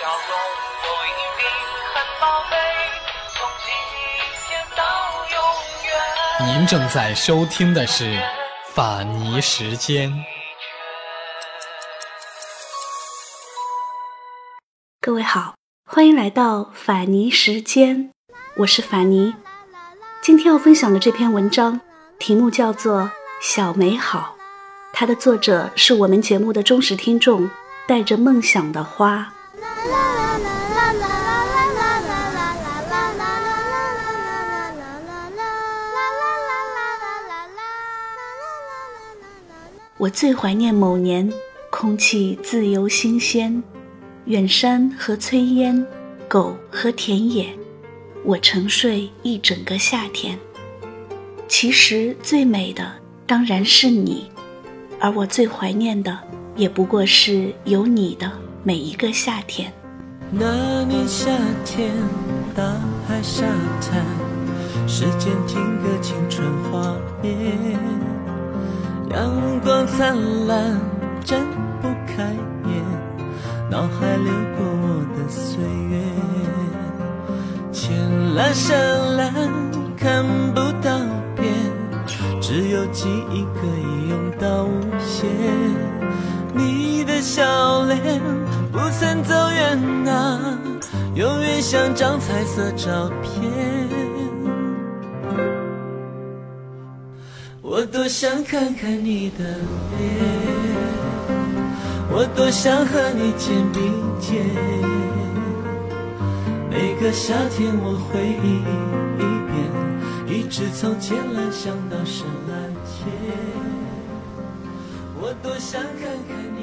笑容都一定很宝贝，从今天到永远。您正在收听的是法尼时间。各位好，欢迎来到法尼时间，我是法尼。今天要分享的这篇文章题目叫做《小美好》，它的作者是我们节目的忠实听众，带着梦想的花。啦啦啦啦啦啦啦啦啦啦啦啦啦啦我最怀念某年，空气自由新鲜，远山和炊烟，狗和田野。我沉睡一整个夏天。其实最美的当然是你，而我最怀念的也不过是有你的每一个夏天。那年夏天，大海沙滩，时间停格，青春画面，阳光灿烂，睁不开眼，脑海流过我的岁月。浅蓝深蓝看不到边，只有记忆可以用到无限。你的笑脸不曾走远啊，永远像张彩色照片。我多想看看你的脸，我多想和你肩并肩。每个夏天，我回忆一遍，一直从浅蓝想到深蓝天。我多想看看你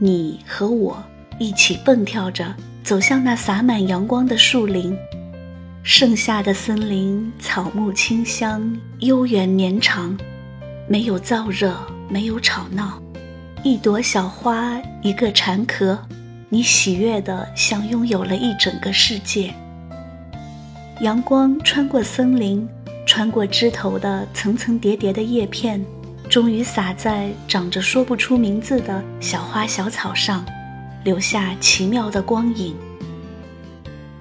你和我一起蹦跳着走向那洒满阳光的树林。盛夏的森林，草木清香，悠远绵长，没有燥热，没有吵闹，一朵小花，一个蝉壳，你喜悦的像拥有了一整个世界。阳光穿过森林，穿过枝头的层层叠叠的叶片，终于洒在长着说不出名字的小花小草上，留下奇妙的光影。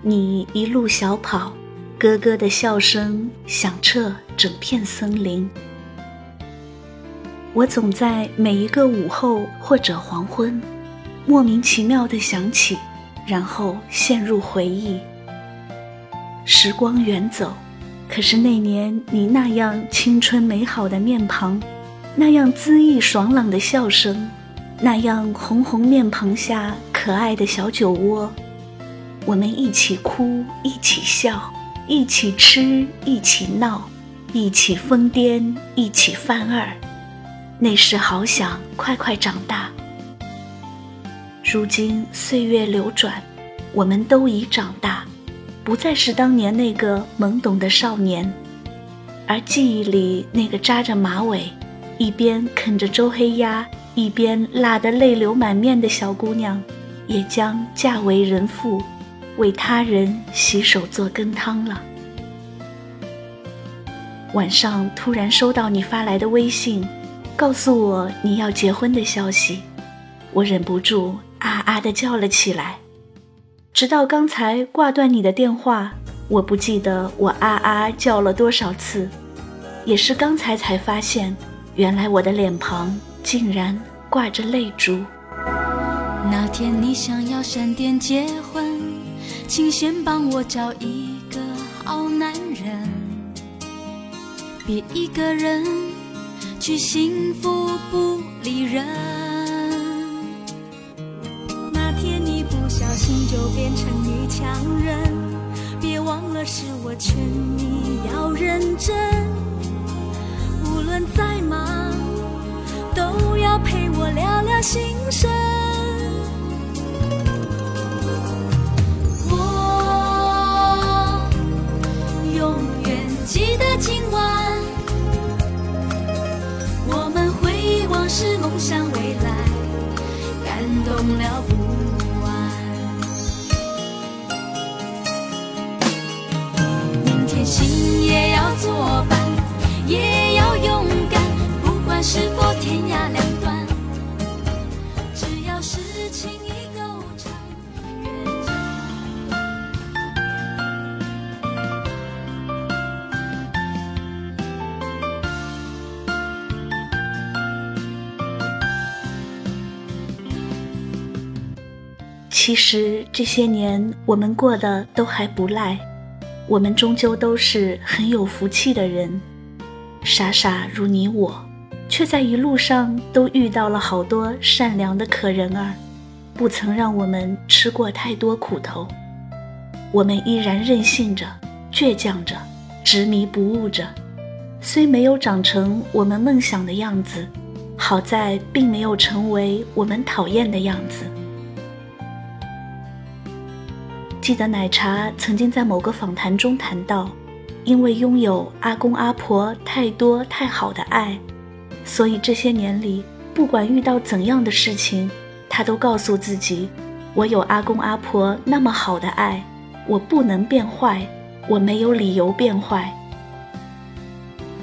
你一路小跑，咯咯的笑声响彻整片森林。我总在每一个午后或者黄昏，莫名其妙地想起，然后陷入回忆。时光远走，可是那年你那样青春美好的面庞，那样恣意爽朗的笑声，那样红红面庞下可爱的小酒窝。我们一起哭，一起笑，一起吃，一起闹，一起疯癫，一起犯二。那时好想快快长大。如今岁月流转，我们都已长大，不再是当年那个懵懂的少年，而记忆里那个扎着马尾，一边啃着周黑鸭，一边辣得泪流满面的小姑娘，也将嫁为人妇。为他人洗手做羹汤了。晚上突然收到你发来的微信，告诉我你要结婚的消息，我忍不住啊啊的叫了起来。直到刚才挂断你的电话，我不记得我啊啊叫了多少次，也是刚才才发现，原来我的脸庞竟然挂着泪珠。那天你想要闪电结婚。请先帮我找一个好男人，别一个人去幸福不理人。那天你不小心就变成女强人，别忘了是我劝你要认真。聊聊心声。要是情意够长，愿长。其实这些年我们过得都还不赖，我们终究都是很有福气的人，傻傻如你我，却在一路上都遇到了好多善良的可人儿，不曾让我们吃过太多苦头。我们依然任性着，倔强着，执迷不悟着，虽没有长成我们梦想的样子，好在并没有成为我们讨厌的样子。记得奶茶曾经在某个访谈中谈到，因为拥有阿公阿婆太多太好的爱，所以这些年里，不管遇到怎样的事情，他都告诉自己：我有阿公阿婆那么好的爱，我不能变坏，我没有理由变坏。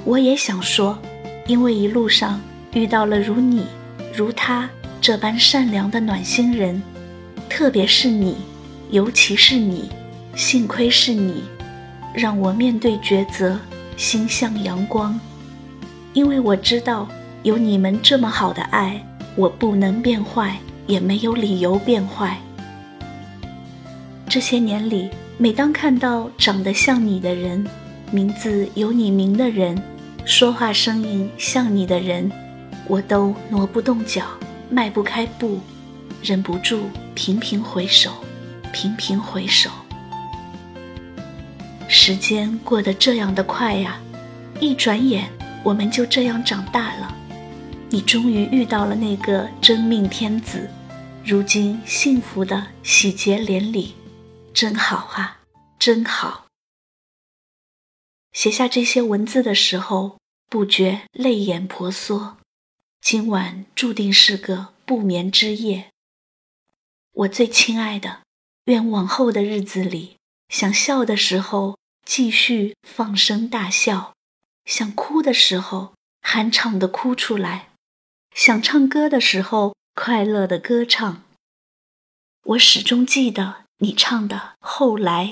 我也想说，因为一路上遇到了如你、如他这般善良的暖心人，特别是你。尤其是你，幸亏是你，让我面对抉择心向阳光。因为我知道有你们这么好的爱，我不能变坏，也没有理由变坏。这些年里，每当看到长得像你的人，名字有你名的人，说话声音像你的人，我都挪不动脚，迈不开步，忍不住频频回首。频频回首，时间过得这样的快呀！一转眼，我们就这样长大了。你终于遇到了那个真命天子，如今幸福的喜结连理，真好啊，真好！写下这些文字的时候，不觉泪眼婆娑。今晚注定是个不眠之夜，我最亲爱的。愿往后的日子里，想笑的时候继续放声大笑，想哭的时候酣畅的哭出来，想唱歌的时候快乐的歌唱。我始终记得你唱的《后来》，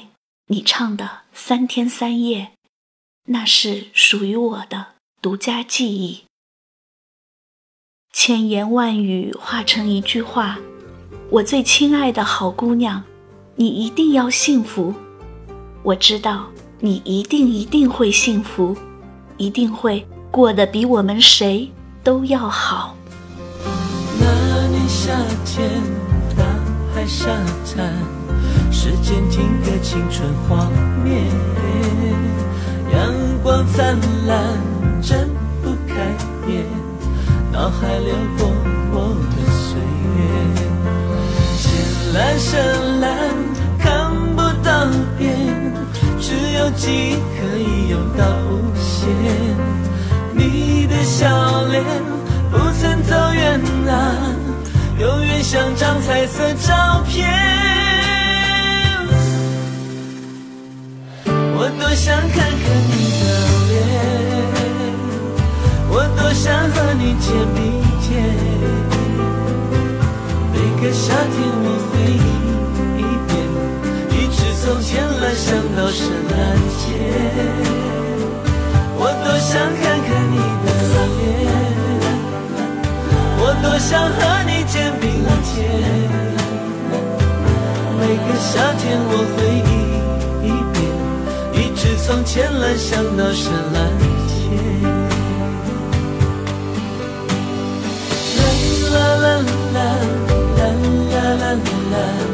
你唱的《三天三夜》，那是属于我的独家记忆。千言万语化成一句话，我最亲爱的好姑娘。你一定要幸福，我知道你一定一定会幸福，一定会过得比我们谁都要好。那年夏天，大海沙滩，时间定格，青春画面，阳光灿烂，睁不开眼，脑海流过我的岁月，浅蓝深蓝看不到边。只有记忆可以游到无限，笑脸不曾走远啊，永远像张彩色照片。我多想看看你的脸，我多想和你肩并肩，每个夏天我回忆。从前来想到深蓝天，我多想看多想和你肩并肩。每个夏天我回忆一遍，一直从浅蓝想到深蓝天。啦啦啦啦啦啦啦啦啦。